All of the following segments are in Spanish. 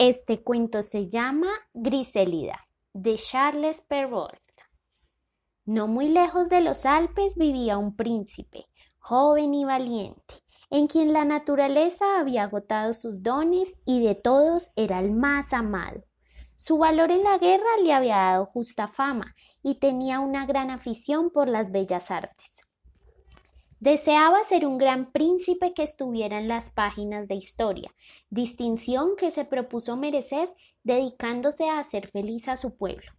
Este cuento se llama Griselida, de Charles Perrault. No muy lejos de los Alpes vivía un príncipe, joven y valiente, en quien la naturaleza había agotado sus dones y de todos era el más amado. Su valor en la guerra le había dado justa fama y tenía una gran afición por las bellas artes. Deseaba ser un gran príncipe que estuviera en las páginas de historia, distinción que se propuso merecer dedicándose a hacer feliz a su pueblo.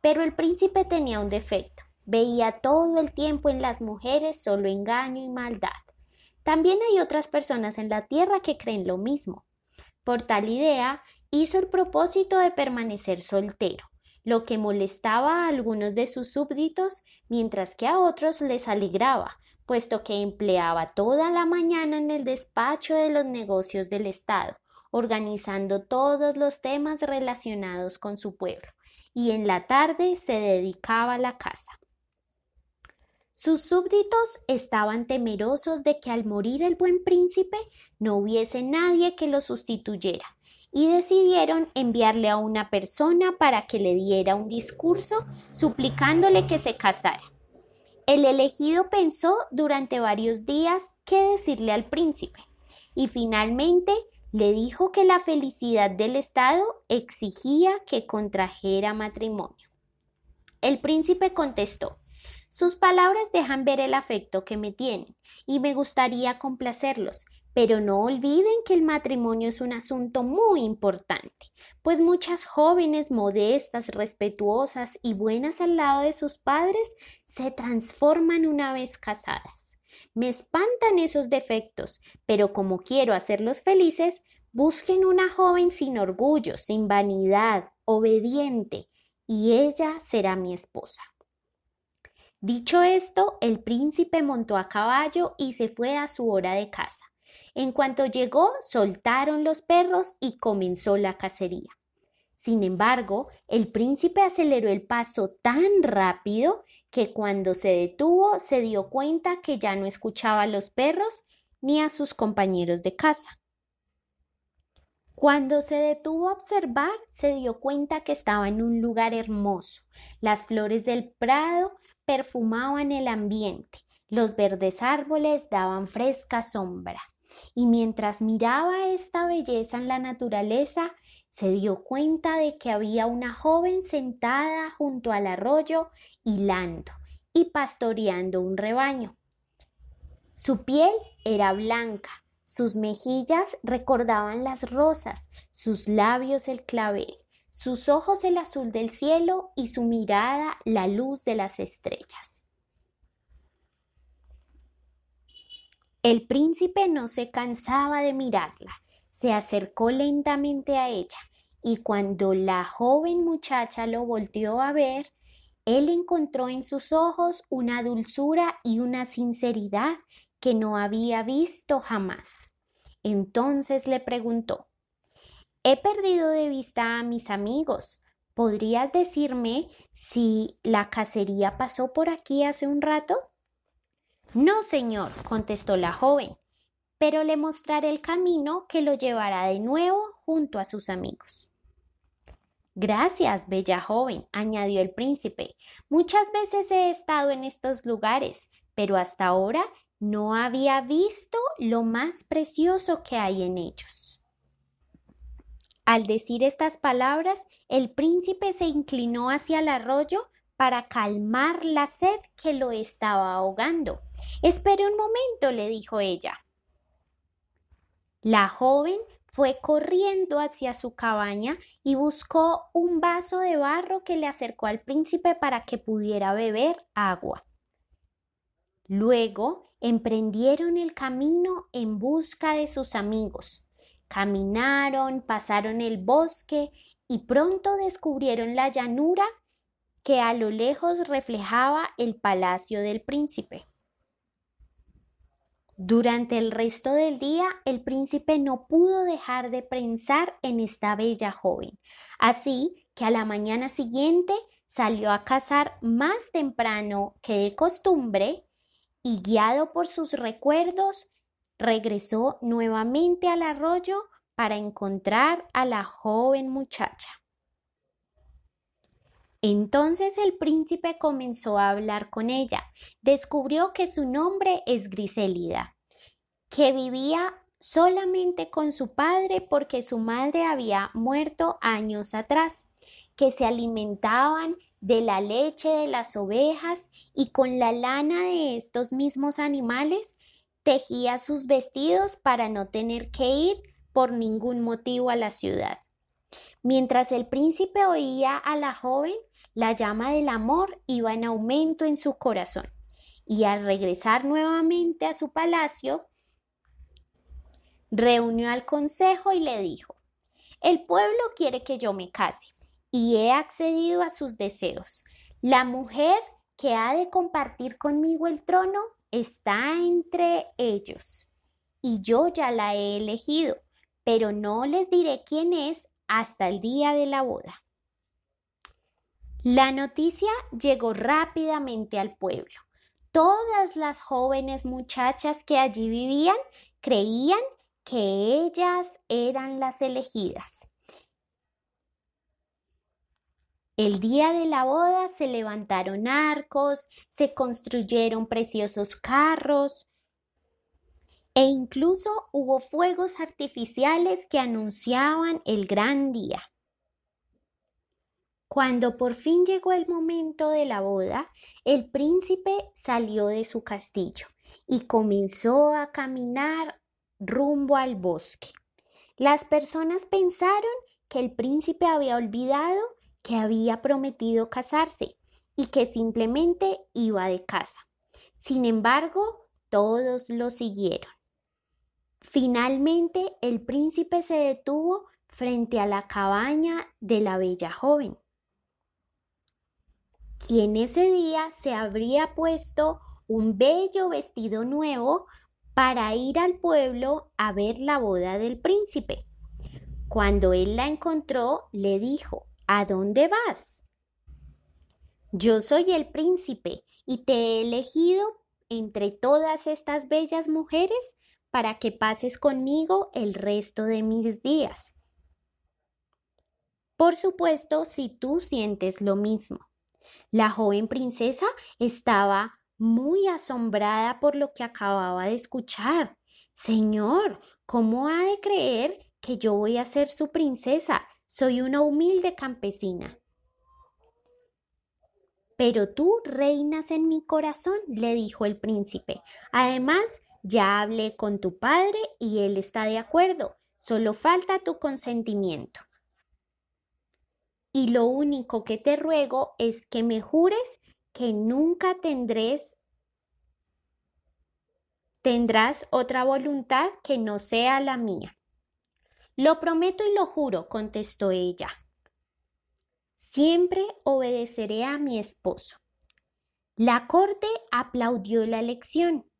Pero el príncipe tenía un defecto, veía todo el tiempo en las mujeres solo engaño y maldad. También hay otras personas en la tierra que creen lo mismo. Por tal idea, hizo el propósito de permanecer soltero, lo que molestaba a algunos de sus súbditos, mientras que a otros les alegraba, puesto que empleaba toda la mañana en el despacho de los negocios del Estado, organizando todos los temas relacionados con su pueblo, y en la tarde se dedicaba a la casa. Sus súbditos estaban temerosos de que al morir el buen príncipe no hubiese nadie que lo sustituyera, y decidieron enviarle a una persona para que le diera un discurso suplicándole que se casara. El elegido pensó durante varios días qué decirle al príncipe y finalmente le dijo que la felicidad del Estado exigía que contrajera matrimonio. El príncipe contestó Sus palabras dejan ver el afecto que me tienen y me gustaría complacerlos, pero no olviden que el matrimonio es un asunto muy importante, pues muchas jóvenes modestas, respetuosas y buenas al lado de sus padres se transforman una vez casadas. Me espantan esos defectos, pero como quiero hacerlos felices, busquen una joven sin orgullo, sin vanidad, obediente, y ella será mi esposa. Dicho esto, el príncipe montó a caballo y se fue a su hora de casa. En cuanto llegó, soltaron los perros y comenzó la cacería. Sin embargo, el príncipe aceleró el paso tan rápido que cuando se detuvo se dio cuenta que ya no escuchaba a los perros ni a sus compañeros de casa. Cuando se detuvo a observar, se dio cuenta que estaba en un lugar hermoso. Las flores del prado perfumaban el ambiente, los verdes árboles daban fresca sombra y mientras miraba esta belleza en la naturaleza, se dio cuenta de que había una joven sentada junto al arroyo hilando y pastoreando un rebaño. Su piel era blanca, sus mejillas recordaban las rosas, sus labios el clavel, sus ojos el azul del cielo y su mirada la luz de las estrellas. El príncipe no se cansaba de mirarla, se acercó lentamente a ella y cuando la joven muchacha lo volteó a ver, él encontró en sus ojos una dulzura y una sinceridad que no había visto jamás. Entonces le preguntó He perdido de vista a mis amigos. ¿Podrías decirme si la cacería pasó por aquí hace un rato? No, señor, contestó la joven, pero le mostraré el camino que lo llevará de nuevo junto a sus amigos. Gracias, bella joven, añadió el príncipe. Muchas veces he estado en estos lugares, pero hasta ahora no había visto lo más precioso que hay en ellos. Al decir estas palabras, el príncipe se inclinó hacia el arroyo para calmar la sed que lo estaba ahogando. Espere un momento, le dijo ella. La joven fue corriendo hacia su cabaña y buscó un vaso de barro que le acercó al príncipe para que pudiera beber agua. Luego emprendieron el camino en busca de sus amigos. Caminaron, pasaron el bosque y pronto descubrieron la llanura que a lo lejos reflejaba el palacio del príncipe. Durante el resto del día el príncipe no pudo dejar de pensar en esta bella joven, así que a la mañana siguiente salió a cazar más temprano que de costumbre y guiado por sus recuerdos regresó nuevamente al arroyo para encontrar a la joven muchacha. Entonces el príncipe comenzó a hablar con ella. Descubrió que su nombre es Grisélida, que vivía solamente con su padre porque su madre había muerto años atrás, que se alimentaban de la leche de las ovejas y con la lana de estos mismos animales tejía sus vestidos para no tener que ir por ningún motivo a la ciudad. Mientras el príncipe oía a la joven, la llama del amor iba en aumento en su corazón, y al regresar nuevamente a su palacio, reunió al consejo y le dijo, el pueblo quiere que yo me case, y he accedido a sus deseos. La mujer que ha de compartir conmigo el trono está entre ellos, y yo ya la he elegido, pero no les diré quién es hasta el día de la boda. La noticia llegó rápidamente al pueblo. Todas las jóvenes muchachas que allí vivían creían que ellas eran las elegidas. El día de la boda se levantaron arcos, se construyeron preciosos carros e incluso hubo fuegos artificiales que anunciaban el gran día. Cuando por fin llegó el momento de la boda, el príncipe salió de su castillo y comenzó a caminar rumbo al bosque. Las personas pensaron que el príncipe había olvidado que había prometido casarse y que simplemente iba de casa. Sin embargo, todos lo siguieron. Finalmente, el príncipe se detuvo frente a la cabaña de la bella joven quien ese día se habría puesto un bello vestido nuevo para ir al pueblo a ver la boda del príncipe. Cuando él la encontró, le dijo, ¿A dónde vas? Yo soy el príncipe y te he elegido entre todas estas bellas mujeres para que pases conmigo el resto de mis días. Por supuesto, si tú sientes lo mismo. La joven princesa estaba muy asombrada por lo que acababa de escuchar. Señor, ¿cómo ha de creer que yo voy a ser su princesa? Soy una humilde campesina. Pero tú reinas en mi corazón, le dijo el príncipe. Además, ya hablé con tu padre y él está de acuerdo. Solo falta tu consentimiento y lo único que te ruego es que me jures que nunca tendrás tendrás otra voluntad que no sea la mía. Lo prometo y lo juro, contestó ella. Siempre obedeceré a mi esposo. La corte aplaudió la elección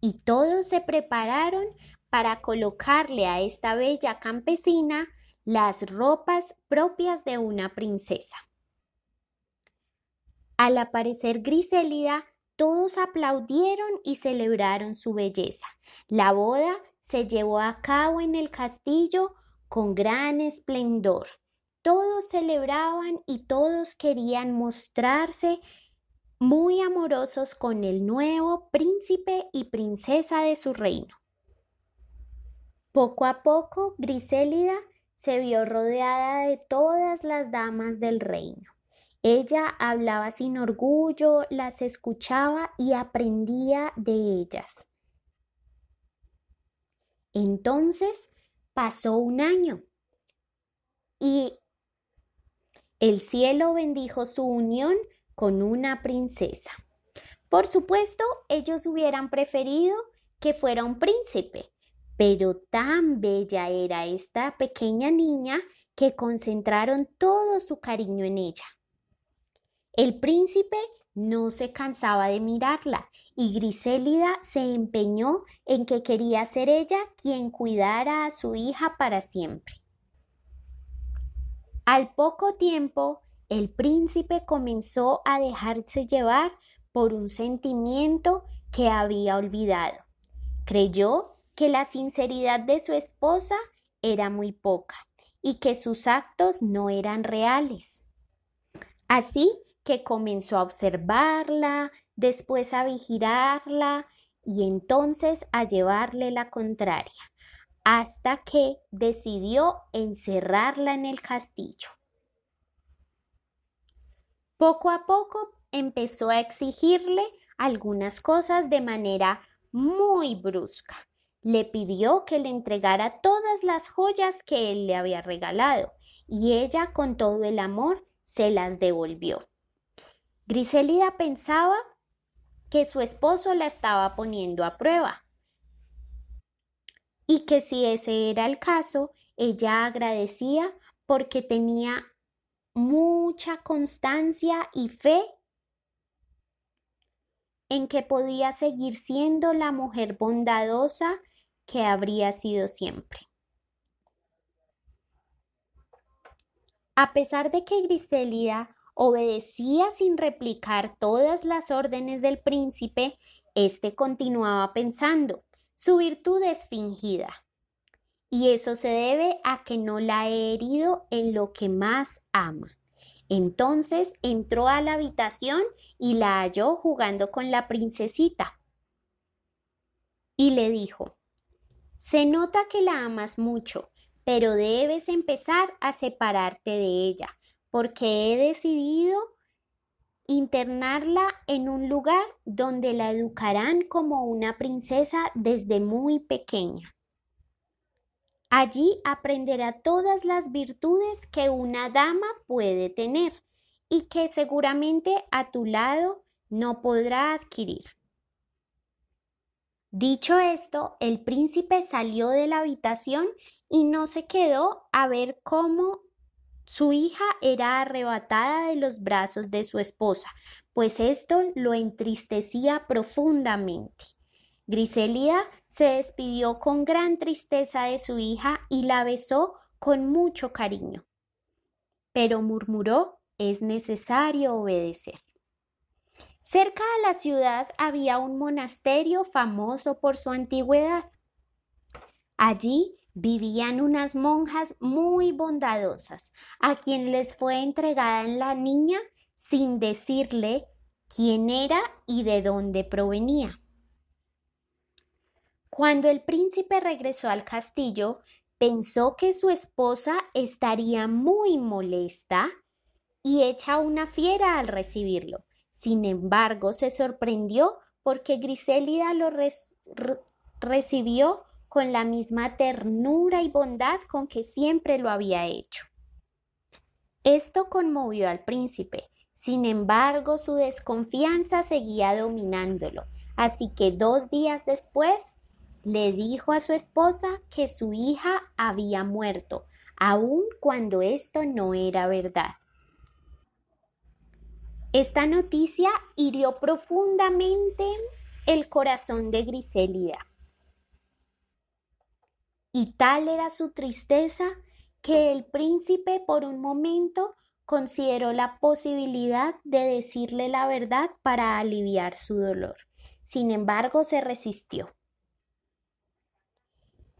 y todos se prepararon para colocarle a esta bella campesina las ropas propias de una princesa. Al aparecer Grisélida, todos aplaudieron y celebraron su belleza. La boda se llevó a cabo en el castillo con gran esplendor. Todos celebraban y todos querían mostrarse muy amorosos con el nuevo príncipe y princesa de su reino. Poco a poco, Grisélida se vio rodeada de todas las damas del reino. Ella hablaba sin orgullo, las escuchaba y aprendía de ellas. Entonces pasó un año y el cielo bendijo su unión con una princesa. Por supuesto, ellos hubieran preferido que fuera un príncipe, pero tan bella era esta pequeña niña que concentraron todo su cariño en ella. El príncipe no se cansaba de mirarla y Grisélida se empeñó en que quería ser ella quien cuidara a su hija para siempre. Al poco tiempo, el príncipe comenzó a dejarse llevar por un sentimiento que había olvidado. Creyó que la sinceridad de su esposa era muy poca y que sus actos no eran reales. Así que comenzó a observarla, después a vigilarla y entonces a llevarle la contraria, hasta que decidió encerrarla en el castillo. Poco a poco empezó a exigirle algunas cosas de manera muy brusca. Le pidió que le entregara todas las joyas que él le había regalado y ella con todo el amor se las devolvió. Griselida pensaba que su esposo la estaba poniendo a prueba y que si ese era el caso, ella agradecía porque tenía mucha constancia y fe en que podía seguir siendo la mujer bondadosa que habría sido siempre. A pesar de que Griselida obedecía sin replicar todas las órdenes del príncipe, éste continuaba pensando, su virtud es fingida. Y eso se debe a que no la he herido en lo que más ama. Entonces entró a la habitación y la halló jugando con la princesita. Y le dijo, Se nota que la amas mucho, pero debes empezar a separarte de ella, porque he decidido internarla en un lugar donde la educarán como una princesa desde muy pequeña. Allí aprenderá todas las virtudes que una dama puede tener y que seguramente a tu lado no podrá adquirir. Dicho esto, el príncipe salió de la habitación y no se quedó a ver cómo su hija era arrebatada de los brazos de su esposa, pues esto lo entristecía profundamente. Griselida se despidió con gran tristeza de su hija y la besó con mucho cariño. Pero murmuró, es necesario obedecer. Cerca de la ciudad había un monasterio famoso por su antigüedad. Allí vivían unas monjas muy bondadosas, a quien les fue entregada la niña sin decirle quién era y de dónde provenía. Cuando el príncipe regresó al castillo, pensó que su esposa estaría muy molesta y hecha una fiera al recibirlo. Sin embargo, se sorprendió porque Grisélida lo recibió con la misma ternura y bondad con que siempre lo había hecho. Esto conmovió al príncipe. Sin embargo, su desconfianza seguía dominándolo, así que dos días después le dijo a su esposa que su hija había muerto, aun cuando esto no era verdad. Esta noticia hirió profundamente el corazón de Grisélida y tal era su tristeza que el príncipe por un momento consideró la posibilidad de decirle la verdad para aliviar su dolor. Sin embargo, se resistió.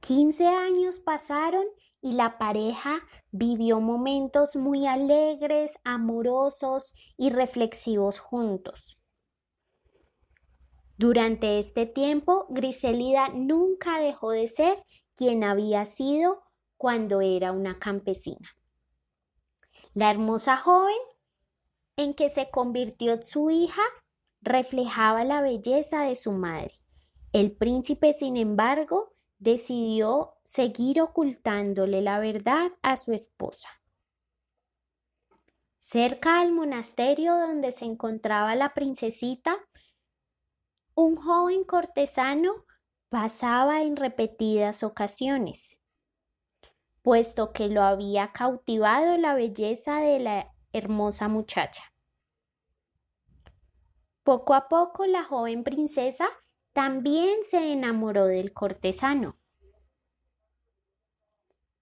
Quince años pasaron y la pareja vivió momentos muy alegres, amorosos y reflexivos juntos. Durante este tiempo, Griselida nunca dejó de ser quien había sido cuando era una campesina. La hermosa joven en que se convirtió su hija reflejaba la belleza de su madre. El príncipe, sin embargo, decidió seguir ocultándole la verdad a su esposa. Cerca del monasterio donde se encontraba la princesita, un joven cortesano pasaba en repetidas ocasiones, puesto que lo había cautivado la belleza de la hermosa muchacha. Poco a poco la joven princesa también se enamoró del cortesano.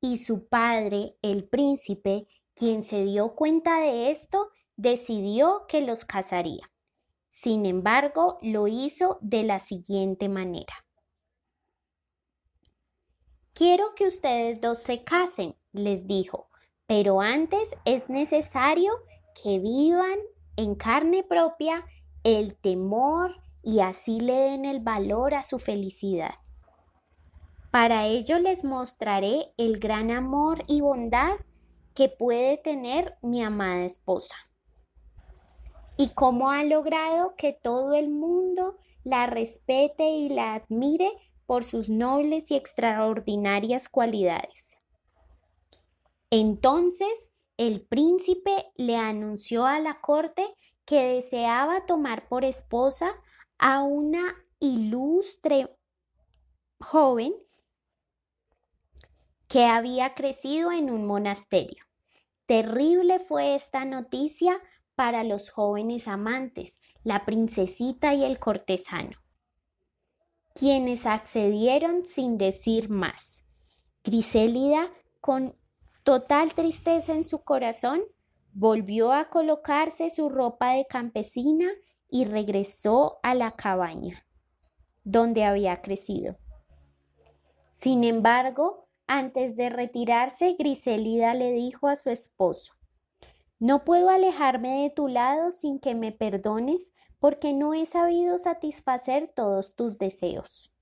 Y su padre, el príncipe, quien se dio cuenta de esto, decidió que los casaría. Sin embargo, lo hizo de la siguiente manera. Quiero que ustedes dos se casen, les dijo, pero antes es necesario que vivan en carne propia el temor y así le den el valor a su felicidad. Para ello les mostraré el gran amor y bondad que puede tener mi amada esposa y cómo ha logrado que todo el mundo la respete y la admire por sus nobles y extraordinarias cualidades. Entonces el príncipe le anunció a la corte que deseaba tomar por esposa a una ilustre joven que había crecido en un monasterio. Terrible fue esta noticia para los jóvenes amantes, la princesita y el cortesano, quienes accedieron sin decir más. Grisélida, con total tristeza en su corazón, volvió a colocarse su ropa de campesina y regresó a la cabaña donde había crecido. Sin embargo, antes de retirarse, Griselida le dijo a su esposo, No puedo alejarme de tu lado sin que me perdones porque no he sabido satisfacer todos tus deseos.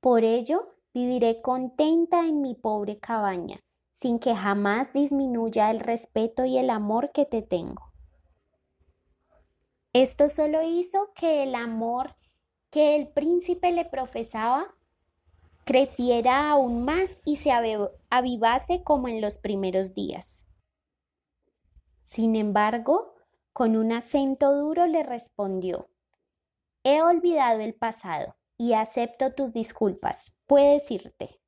Por ello, viviré contenta en mi pobre cabaña, sin que jamás disminuya el respeto y el amor que te tengo. Esto solo hizo que el amor que el príncipe le profesaba creciera aún más y se avivase como en los primeros días. Sin embargo, con un acento duro le respondió, He olvidado el pasado y acepto tus disculpas. Puedes irte.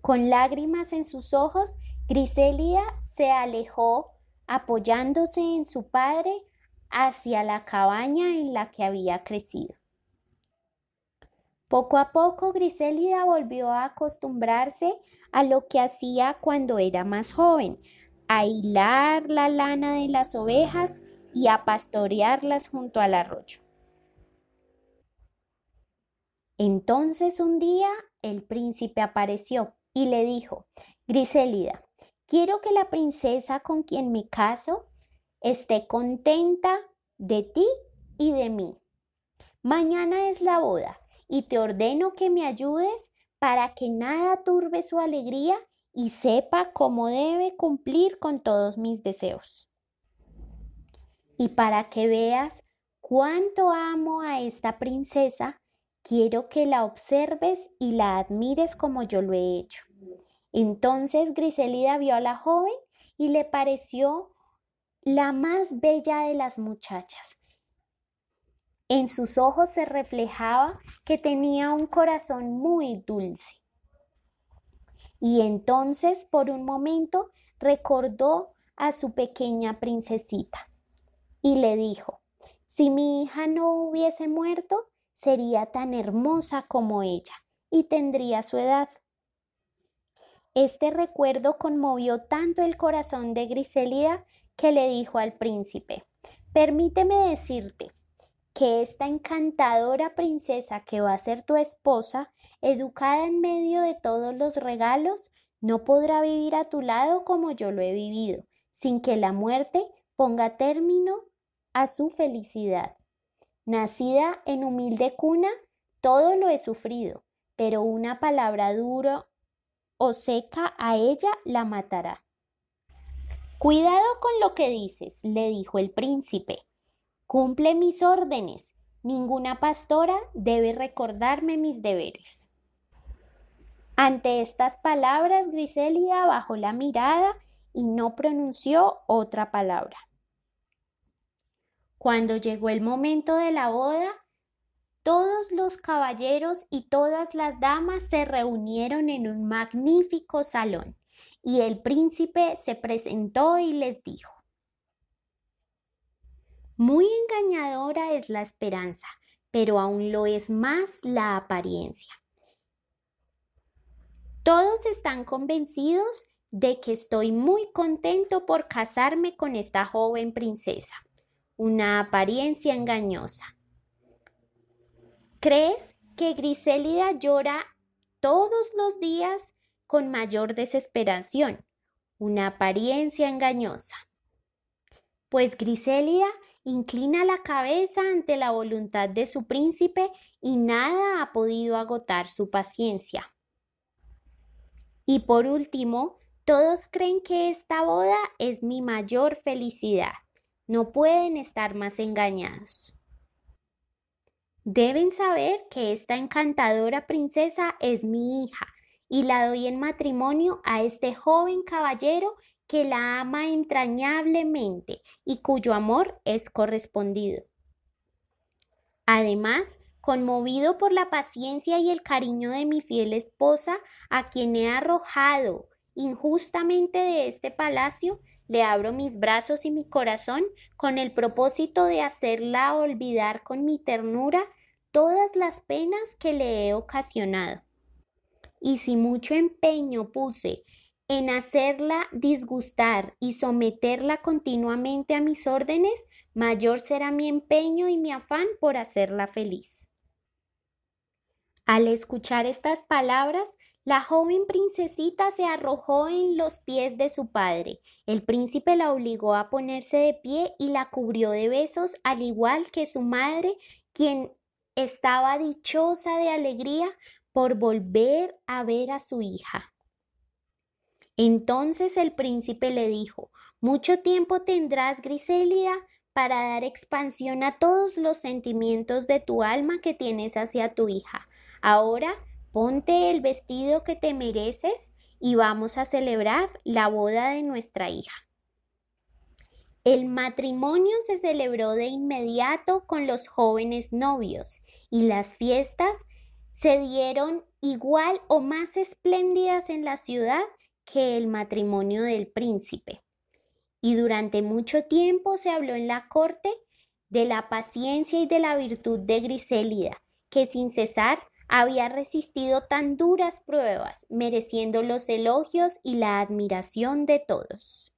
Con lágrimas en sus ojos, Griselida se alejó apoyándose en su padre hacia la cabaña en la que había crecido. Poco a poco Griselida volvió a acostumbrarse a lo que hacía cuando era más joven, a hilar la lana de las ovejas y a pastorearlas junto al arroyo. Entonces un día el príncipe apareció y le dijo, Griselida, quiero que la princesa con quien me caso esté contenta de ti y de mí. Mañana es la boda y te ordeno que me ayudes para que nada turbe su alegría y sepa cómo debe cumplir con todos mis deseos. Y para que veas cuánto amo a esta princesa, quiero que la observes y la admires como yo lo he hecho. Entonces Griselida vio a la joven y le pareció la más bella de las muchachas en sus ojos se reflejaba que tenía un corazón muy dulce. Y entonces, por un momento, recordó a su pequeña princesita y le dijo, si mi hija no hubiese muerto, sería tan hermosa como ella y tendría su edad. Este recuerdo conmovió tanto el corazón de Griselida que le dijo al príncipe, permíteme decirte que esta encantadora princesa que va a ser tu esposa, educada en medio de todos los regalos, no podrá vivir a tu lado como yo lo he vivido, sin que la muerte ponga término a su felicidad. Nacida en humilde cuna, todo lo he sufrido, pero una palabra dura o seca a ella la matará. Cuidado con lo que dices, le dijo el príncipe. Cumple mis órdenes. Ninguna pastora debe recordarme mis deberes. Ante estas palabras, Griselida bajó la mirada y no pronunció otra palabra. Cuando llegó el momento de la boda, todos los caballeros y todas las damas se reunieron en un magnífico salón, y el príncipe se presentó y les dijo muy engañadora es la esperanza, pero aún lo es más la apariencia. Todos están convencidos de que estoy muy contento por casarme con esta joven princesa. Una apariencia engañosa. ¿Crees que Grisélida llora todos los días con mayor desesperación, una apariencia engañosa. Pues Grisélida inclina la cabeza ante la voluntad de su príncipe y nada ha podido agotar su paciencia. Y por último, todos creen que esta boda es mi mayor felicidad. No pueden estar más engañados. Deben saber que esta encantadora princesa es mi hija y la doy en matrimonio a este joven caballero que la ama entrañablemente y cuyo amor es correspondido. Además, conmovido por la paciencia y el cariño de mi fiel esposa, a quien he arrojado injustamente de este palacio, le abro mis brazos y mi corazón con el propósito de hacerla olvidar con mi ternura todas las penas que le he ocasionado. Y si mucho empeño puse en hacerla disgustar y someterla continuamente a mis órdenes, mayor será mi empeño y mi afán por hacerla feliz. Al escuchar estas palabras, la joven princesita se arrojó en los pies de su padre. El príncipe la obligó a ponerse de pie y la cubrió de besos, al igual que su madre, quien estaba dichosa de alegría por volver a ver a su hija. Entonces el príncipe le dijo, mucho tiempo tendrás, Griselida, para dar expansión a todos los sentimientos de tu alma que tienes hacia tu hija. Ahora ponte el vestido que te mereces y vamos a celebrar la boda de nuestra hija. El matrimonio se celebró de inmediato con los jóvenes novios y las fiestas se dieron igual o más espléndidas en la ciudad que el matrimonio del príncipe. Y durante mucho tiempo se habló en la corte de la paciencia y de la virtud de Grisélida, que sin cesar había resistido tan duras pruebas, mereciendo los elogios y la admiración de todos.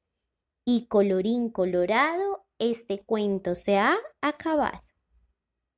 Y colorín colorado, este cuento se ha acabado.